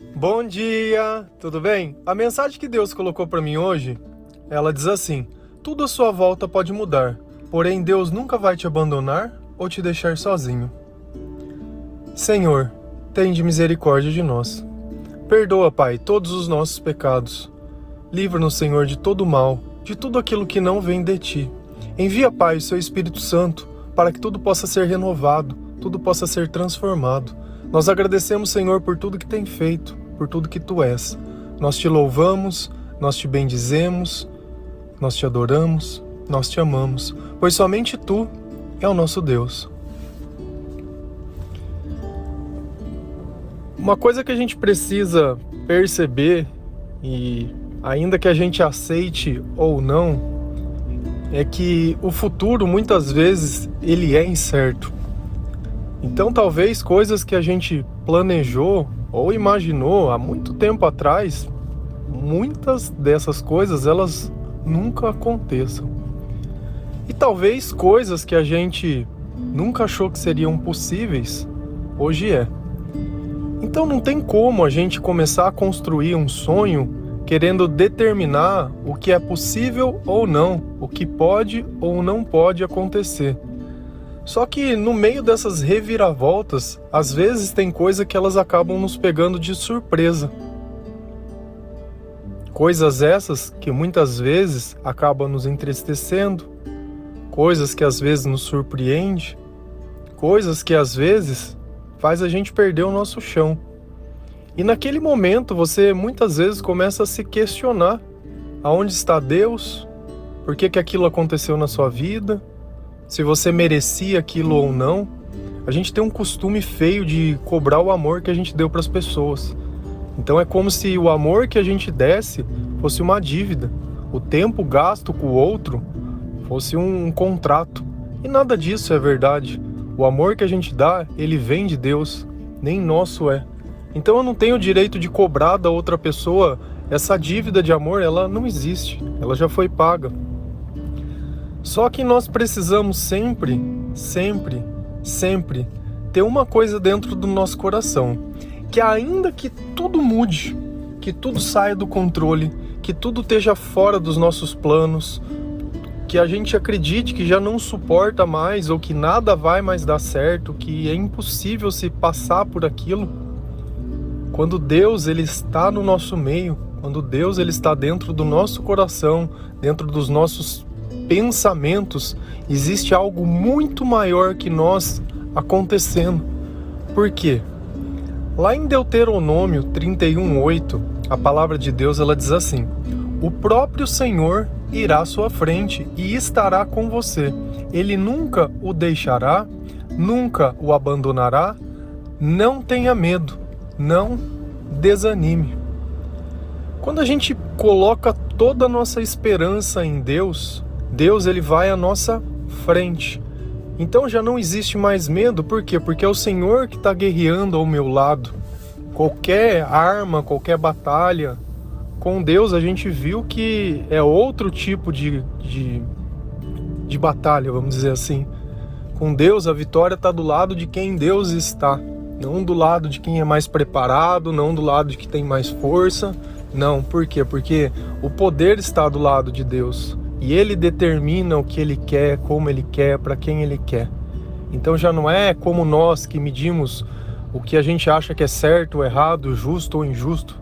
Bom dia, tudo bem? A mensagem que Deus colocou para mim hoje, ela diz assim: Tudo à sua volta pode mudar, porém Deus nunca vai te abandonar ou te deixar sozinho. Senhor, tende misericórdia de nós. Perdoa, Pai, todos os nossos pecados. Livra-nos, Senhor, de todo mal, de tudo aquilo que não vem de ti. Envia, Pai, o seu Espírito Santo, para que tudo possa ser renovado, tudo possa ser transformado. Nós agradecemos, Senhor, por tudo que tem feito, por tudo que tu és. Nós te louvamos, nós te bendizemos, nós te adoramos, nós te amamos, pois somente tu é o nosso Deus. Uma coisa que a gente precisa perceber e ainda que a gente aceite ou não, é que o futuro muitas vezes ele é incerto. Então talvez coisas que a gente planejou ou imaginou há muito tempo atrás, muitas dessas coisas elas nunca aconteçam. E talvez coisas que a gente nunca achou que seriam possíveis, hoje é. Então não tem como a gente começar a construir um sonho querendo determinar o que é possível ou não, o que pode ou não pode acontecer. Só que no meio dessas reviravoltas, às vezes tem coisa que elas acabam nos pegando de surpresa. Coisas essas que muitas vezes acabam nos entristecendo, coisas que às vezes nos surpreende, coisas que às vezes faz a gente perder o nosso chão. E naquele momento você muitas vezes começa a se questionar: aonde está Deus? Por que, que aquilo aconteceu na sua vida? Se você merecia aquilo ou não? A gente tem um costume feio de cobrar o amor que a gente deu para as pessoas. Então é como se o amor que a gente desse fosse uma dívida, o tempo gasto com o outro fosse um contrato. E nada disso é verdade. O amor que a gente dá, ele vem de Deus, nem nosso é. Então eu não tenho o direito de cobrar da outra pessoa essa dívida de amor, ela não existe, ela já foi paga. Só que nós precisamos sempre, sempre, sempre ter uma coisa dentro do nosso coração, que ainda que tudo mude, que tudo saia do controle, que tudo esteja fora dos nossos planos, que a gente acredite que já não suporta mais ou que nada vai mais dar certo, que é impossível se passar por aquilo. Quando Deus ele está no nosso meio, quando Deus ele está dentro do nosso coração, dentro dos nossos pensamentos, existe algo muito maior que nós acontecendo. Por quê? Lá em Deuteronômio 31:8, a palavra de Deus ela diz assim: O próprio Senhor irá à sua frente e estará com você. Ele nunca o deixará, nunca o abandonará. Não tenha medo, não desanime. Quando a gente coloca toda a nossa esperança em Deus, Deus ele vai à nossa frente. Então já não existe mais medo, por quê? Porque é o Senhor que está guerreando ao meu lado. Qualquer arma, qualquer batalha, com Deus a gente viu que é outro tipo de, de, de batalha, vamos dizer assim. Com Deus a vitória está do lado de quem Deus está, não do lado de quem é mais preparado, não do lado de quem tem mais força. Não, por quê? Porque o poder está do lado de Deus e Ele determina o que Ele quer, como Ele quer, para quem Ele quer. Então já não é como nós que medimos o que a gente acha que é certo, errado, justo ou injusto.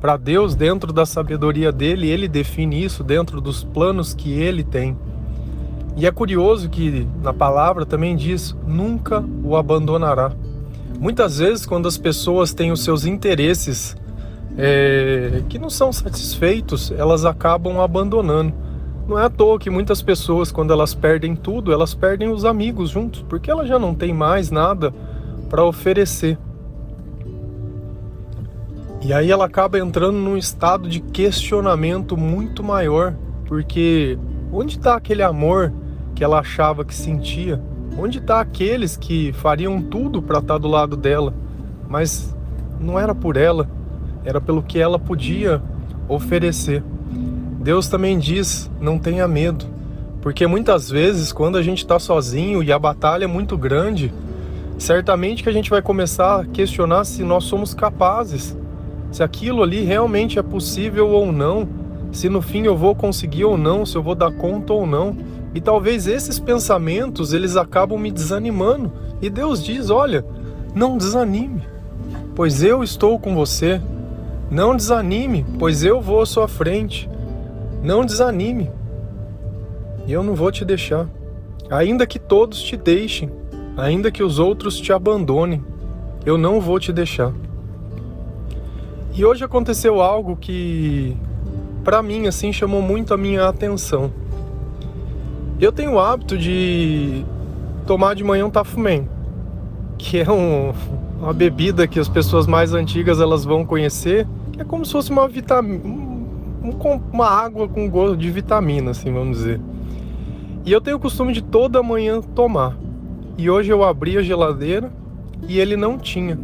Para Deus, dentro da sabedoria dele, ele define isso dentro dos planos que ele tem. E é curioso que na palavra também diz: nunca o abandonará. Muitas vezes, quando as pessoas têm os seus interesses é, que não são satisfeitos, elas acabam abandonando. Não é à toa que muitas pessoas, quando elas perdem tudo, elas perdem os amigos juntos, porque elas já não têm mais nada para oferecer. E aí ela acaba entrando num estado de questionamento muito maior, porque onde está aquele amor que ela achava que sentia? Onde está aqueles que fariam tudo para estar tá do lado dela? Mas não era por ela, era pelo que ela podia oferecer. Deus também diz: não tenha medo, porque muitas vezes, quando a gente está sozinho e a batalha é muito grande, certamente que a gente vai começar a questionar se nós somos capazes se aquilo ali realmente é possível ou não, se no fim eu vou conseguir ou não, se eu vou dar conta ou não. E talvez esses pensamentos eles acabam me desanimando. E Deus diz: "Olha, não desanime, pois eu estou com você. Não desanime, pois eu vou à sua frente. Não desanime. E eu não vou te deixar. Ainda que todos te deixem, ainda que os outros te abandonem, eu não vou te deixar. E hoje aconteceu algo que para mim assim chamou muito a minha atenção. Eu tenho o hábito de tomar de manhã um tafumém, que é um, uma bebida que as pessoas mais antigas elas vão conhecer, que é como se fosse uma vitamina, uma água com gosto de vitamina, assim, vamos dizer. E eu tenho o costume de toda manhã tomar. E hoje eu abri a geladeira e ele não tinha.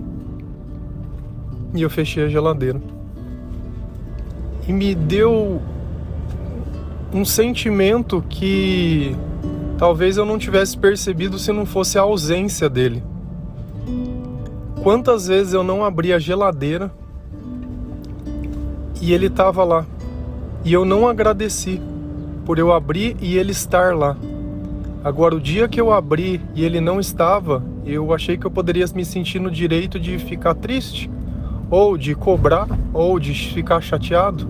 E eu fechei a geladeira. E me deu um sentimento que talvez eu não tivesse percebido se não fosse a ausência dele. Quantas vezes eu não abri a geladeira e ele estava lá. E eu não agradeci por eu abrir e ele estar lá. Agora, o dia que eu abri e ele não estava, eu achei que eu poderia me sentir no direito de ficar triste, ou de cobrar, ou de ficar chateado.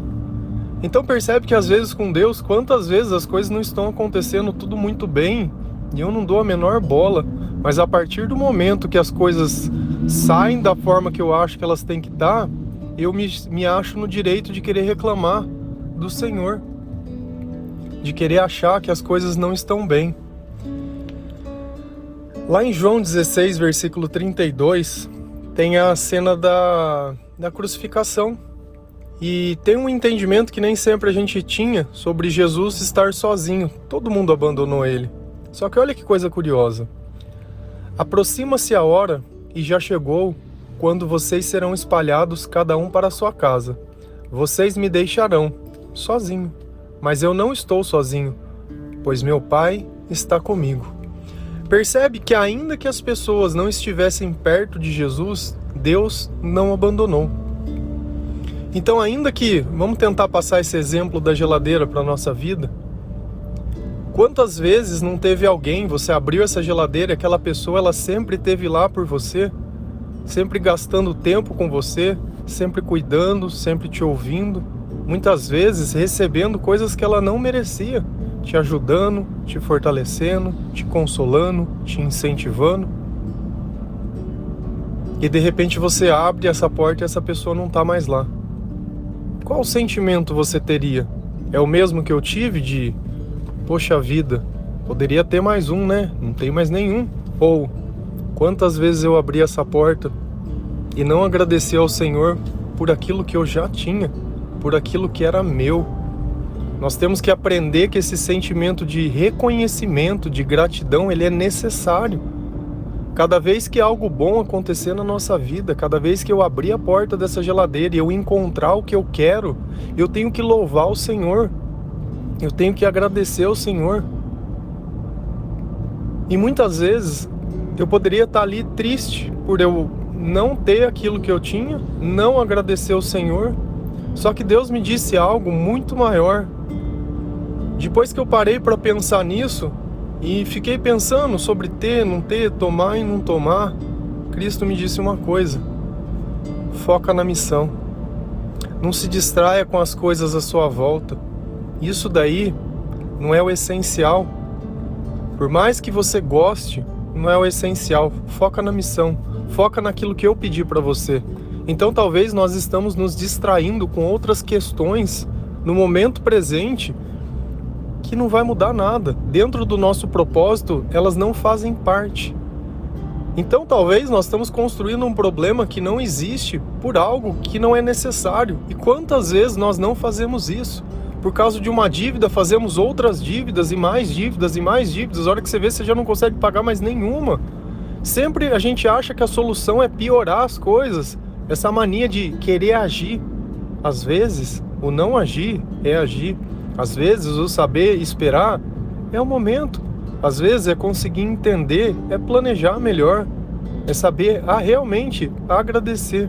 Então percebe que às vezes com Deus, quantas vezes as coisas não estão acontecendo tudo muito bem e eu não dou a menor bola, mas a partir do momento que as coisas saem da forma que eu acho que elas têm que estar, eu me, me acho no direito de querer reclamar do Senhor de querer achar que as coisas não estão bem. Lá em João 16, versículo 32, tem a cena da, da crucificação. E tem um entendimento que nem sempre a gente tinha sobre Jesus estar sozinho. Todo mundo abandonou ele. Só que olha que coisa curiosa. Aproxima-se a hora e já chegou quando vocês serão espalhados cada um para a sua casa. Vocês me deixarão sozinho. Mas eu não estou sozinho, pois meu Pai está comigo. Percebe que, ainda que as pessoas não estivessem perto de Jesus, Deus não abandonou. Então, ainda que, vamos tentar passar esse exemplo da geladeira para a nossa vida. Quantas vezes não teve alguém, você abriu essa geladeira aquela pessoa ela sempre teve lá por você, sempre gastando tempo com você, sempre cuidando, sempre te ouvindo? Muitas vezes recebendo coisas que ela não merecia, te ajudando, te fortalecendo, te consolando, te incentivando. E de repente você abre essa porta e essa pessoa não está mais lá. Qual sentimento você teria? É o mesmo que eu tive de, poxa vida, poderia ter mais um, né? Não tem mais nenhum. Ou quantas vezes eu abri essa porta e não agradeci ao Senhor por aquilo que eu já tinha? Por aquilo que era meu. Nós temos que aprender que esse sentimento de reconhecimento, de gratidão, ele é necessário. Cada vez que algo bom acontecer na nossa vida, cada vez que eu abrir a porta dessa geladeira e eu encontrar o que eu quero, eu tenho que louvar o Senhor. Eu tenho que agradecer ao Senhor. E muitas vezes eu poderia estar ali triste por eu não ter aquilo que eu tinha, não agradecer ao Senhor, só que Deus me disse algo muito maior. Depois que eu parei para pensar nisso e fiquei pensando sobre ter, não ter, tomar e não tomar, Cristo me disse uma coisa: foca na missão. Não se distraia com as coisas à sua volta. Isso daí não é o essencial. Por mais que você goste, não é o essencial. Foca na missão. Foca naquilo que eu pedi para você. Então talvez nós estamos nos distraindo com outras questões no momento presente que não vai mudar nada. Dentro do nosso propósito, elas não fazem parte. Então talvez nós estamos construindo um problema que não existe por algo que não é necessário. E quantas vezes nós não fazemos isso? Por causa de uma dívida, fazemos outras dívidas e mais dívidas e mais dívidas. A hora que você vê, você já não consegue pagar mais nenhuma. Sempre a gente acha que a solução é piorar as coisas. Essa mania de querer agir, às vezes o não agir é agir, às vezes o saber esperar é o momento, às vezes é conseguir entender, é planejar melhor, é saber ah, realmente agradecer.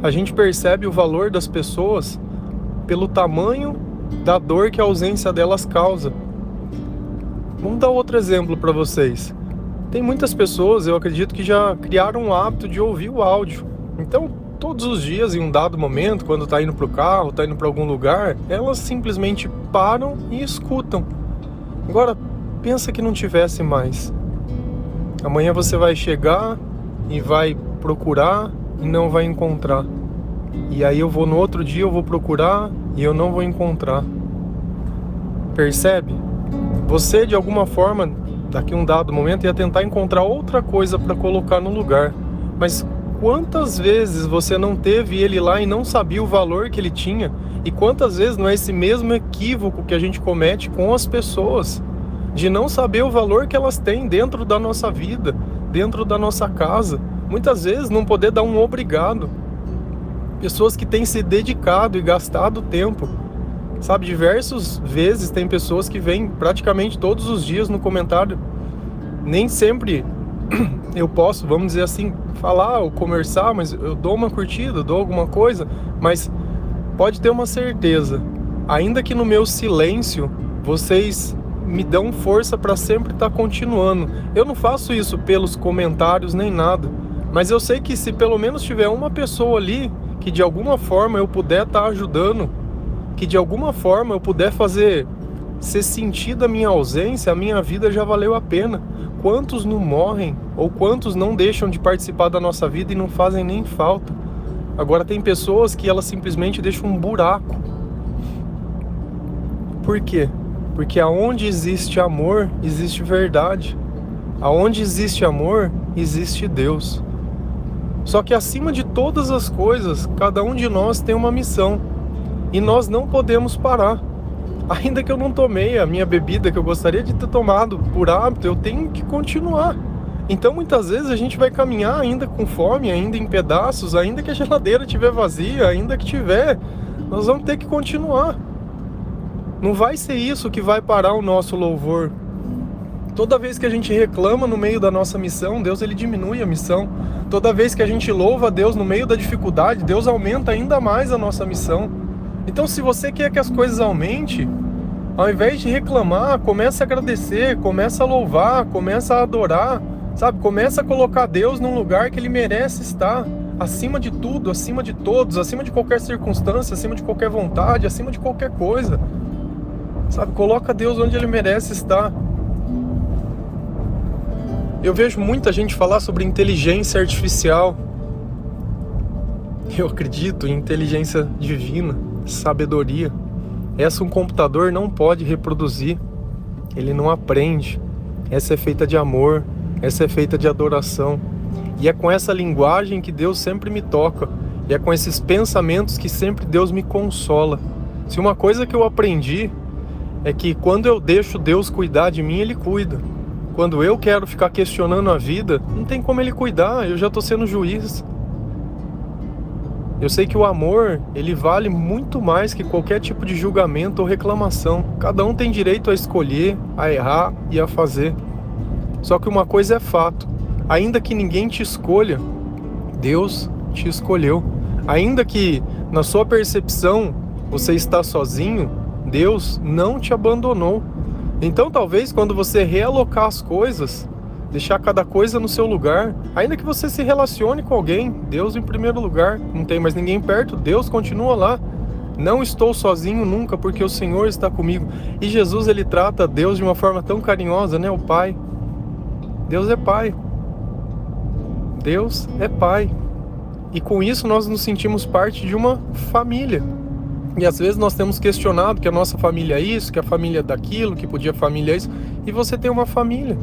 A gente percebe o valor das pessoas pelo tamanho da dor que a ausência delas causa. Vamos dar outro exemplo para vocês. Tem muitas pessoas, eu acredito, que já criaram o hábito de ouvir o áudio. Então, todos os dias, em um dado momento, quando está indo para o carro, está indo para algum lugar, elas simplesmente param e escutam. Agora, pensa que não tivesse mais. Amanhã você vai chegar e vai procurar e não vai encontrar. E aí eu vou no outro dia eu vou procurar e eu não vou encontrar. Percebe? Você de alguma forma, daqui um dado momento ia tentar encontrar outra coisa para colocar no lugar. Mas quantas vezes você não teve ele lá e não sabia o valor que ele tinha? E quantas vezes não é esse mesmo equívoco que a gente comete com as pessoas? De não saber o valor que elas têm dentro da nossa vida, dentro da nossa casa. Muitas vezes não poder dar um obrigado. Pessoas que têm se dedicado e gastado tempo. Sabe, diversas vezes tem pessoas que vêm praticamente todos os dias no comentário. Nem sempre eu posso, vamos dizer assim, falar ou conversar, mas eu dou uma curtida, dou alguma coisa, mas pode ter uma certeza, ainda que no meu silêncio vocês me dão força para sempre estar tá continuando. Eu não faço isso pelos comentários nem nada, mas eu sei que se pelo menos tiver uma pessoa ali que de alguma forma eu puder estar tá ajudando, que de alguma forma eu puder fazer ser sentida a minha ausência, a minha vida já valeu a pena. Quantos não morrem ou quantos não deixam de participar da nossa vida e não fazem nem falta? Agora tem pessoas que elas simplesmente deixam um buraco. Por quê? Porque aonde existe amor, existe verdade. Aonde existe amor, existe Deus. Só que acima de todas as coisas, cada um de nós tem uma missão. E nós não podemos parar. Ainda que eu não tomei a minha bebida que eu gostaria de ter tomado por hábito, eu tenho que continuar. Então muitas vezes a gente vai caminhar ainda com fome, ainda em pedaços, ainda que a geladeira estiver vazia, ainda que tiver, nós vamos ter que continuar. Não vai ser isso que vai parar o nosso louvor. Toda vez que a gente reclama no meio da nossa missão, Deus ele diminui a missão. Toda vez que a gente louva a Deus no meio da dificuldade, Deus aumenta ainda mais a nossa missão. Então, se você quer que as coisas aumentem, ao invés de reclamar, comece a agradecer, comece a louvar, comece a adorar, sabe? Comece a colocar Deus num lugar que ele merece estar, acima de tudo, acima de todos, acima de qualquer circunstância, acima de qualquer vontade, acima de qualquer coisa. Sabe, coloca Deus onde ele merece estar. Eu vejo muita gente falar sobre inteligência artificial. Eu acredito em inteligência divina, sabedoria. Essa um computador não pode reproduzir. Ele não aprende. Essa é feita de amor, essa é feita de adoração. E é com essa linguagem que Deus sempre me toca. E é com esses pensamentos que sempre Deus me consola. Se uma coisa que eu aprendi é que quando eu deixo Deus cuidar de mim, Ele cuida. Quando eu quero ficar questionando a vida, não tem como Ele cuidar, eu já estou sendo juiz. Eu sei que o amor, ele vale muito mais que qualquer tipo de julgamento ou reclamação. Cada um tem direito a escolher, a errar e a fazer. Só que uma coisa é fato: ainda que ninguém te escolha, Deus te escolheu. Ainda que na sua percepção você está sozinho, Deus não te abandonou. Então, talvez quando você realocar as coisas, deixar cada coisa no seu lugar, ainda que você se relacione com alguém, Deus em primeiro lugar, não tem mais ninguém perto, Deus continua lá. Não estou sozinho nunca, porque o Senhor está comigo. E Jesus ele trata Deus de uma forma tão carinhosa, né? O Pai. Deus é Pai. Deus é Pai. E com isso nós nos sentimos parte de uma família. E às vezes nós temos questionado que a nossa família é isso, que a família é daquilo, que podia família é isso, e você tem uma família.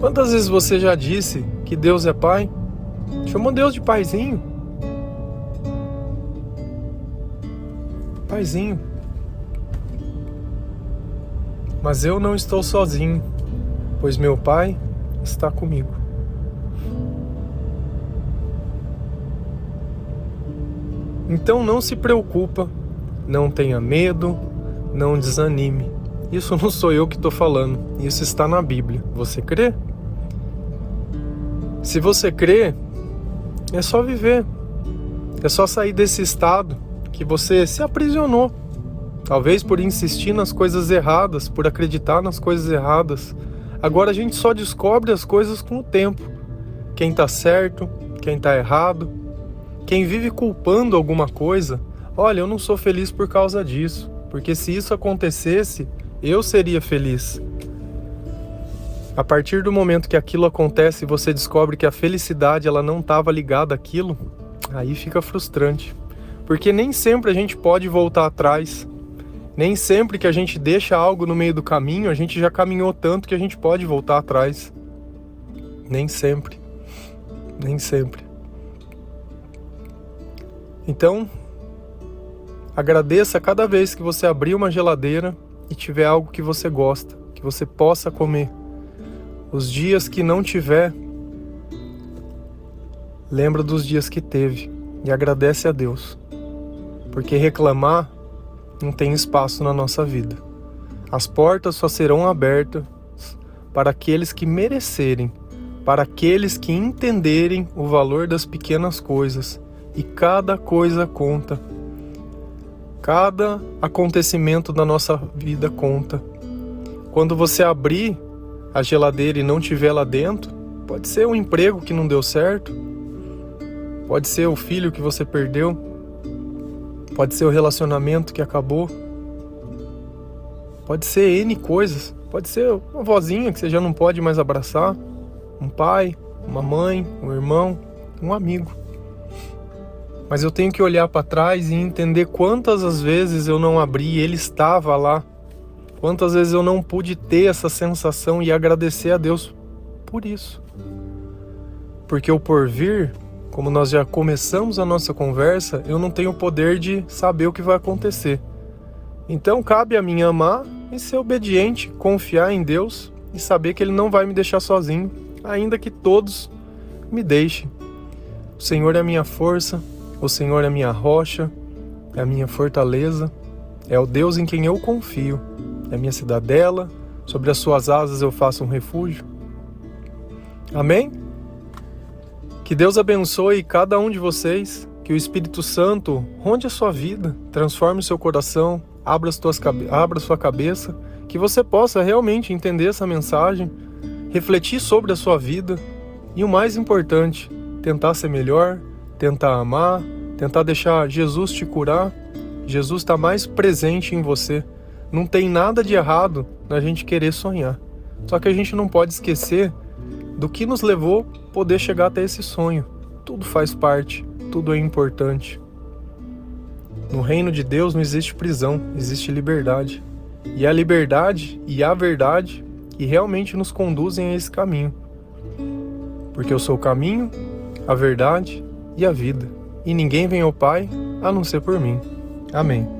Quantas vezes você já disse que Deus é pai? Chamou Deus de paizinho. Paizinho. Mas eu não estou sozinho, pois meu pai está comigo. Então não se preocupa, não tenha medo, não desanime. Isso não sou eu que estou falando, isso está na Bíblia. Você crê? Se você crê, É só viver. É só sair desse estado que você se aprisionou. Talvez por insistir nas coisas erradas, por acreditar nas coisas erradas. Agora a gente só descobre as coisas com o tempo. Quem tá certo, quem tá errado. Quem vive culpando alguma coisa, olha, eu não sou feliz por causa disso, porque se isso acontecesse, eu seria feliz. A partir do momento que aquilo acontece e você descobre que a felicidade ela não estava ligada àquilo, aí fica frustrante. Porque nem sempre a gente pode voltar atrás. Nem sempre que a gente deixa algo no meio do caminho, a gente já caminhou tanto que a gente pode voltar atrás. Nem sempre. Nem sempre. Então, agradeça cada vez que você abrir uma geladeira e tiver algo que você gosta, que você possa comer. Os dias que não tiver, lembra dos dias que teve e agradece a Deus. Porque reclamar não tem espaço na nossa vida. As portas só serão abertas para aqueles que merecerem, para aqueles que entenderem o valor das pequenas coisas e cada coisa conta. Cada acontecimento da nossa vida conta. Quando você abrir a geladeira e não tiver lá dentro, pode ser um emprego que não deu certo, pode ser o filho que você perdeu, pode ser o relacionamento que acabou, pode ser N coisas, pode ser uma vozinha que você já não pode mais abraçar, um pai, uma mãe, um irmão, um amigo. Mas eu tenho que olhar para trás e entender quantas as vezes eu não abri ele estava lá Quantas vezes eu não pude ter essa sensação e agradecer a Deus por isso? Porque o porvir, como nós já começamos a nossa conversa, eu não tenho o poder de saber o que vai acontecer. Então cabe a mim amar e ser obediente, confiar em Deus e saber que Ele não vai me deixar sozinho, ainda que todos me deixem. O Senhor é a minha força, o Senhor é a minha rocha, é a minha fortaleza, é o Deus em quem eu confio é minha cidadela, sobre as suas asas eu faço um refúgio. Amém? Que Deus abençoe cada um de vocês, que o Espírito Santo ronde a sua vida, transforme o seu coração, abra, as tuas, abra a sua cabeça, que você possa realmente entender essa mensagem, refletir sobre a sua vida e o mais importante, tentar ser melhor, tentar amar, tentar deixar Jesus te curar. Jesus está mais presente em você não tem nada de errado na gente querer sonhar. Só que a gente não pode esquecer do que nos levou poder chegar até esse sonho. Tudo faz parte, tudo é importante. No reino de Deus não existe prisão, existe liberdade. E a liberdade e a verdade que realmente nos conduzem a esse caminho. Porque eu sou o caminho, a verdade e a vida. E ninguém vem ao Pai a não ser por mim. Amém.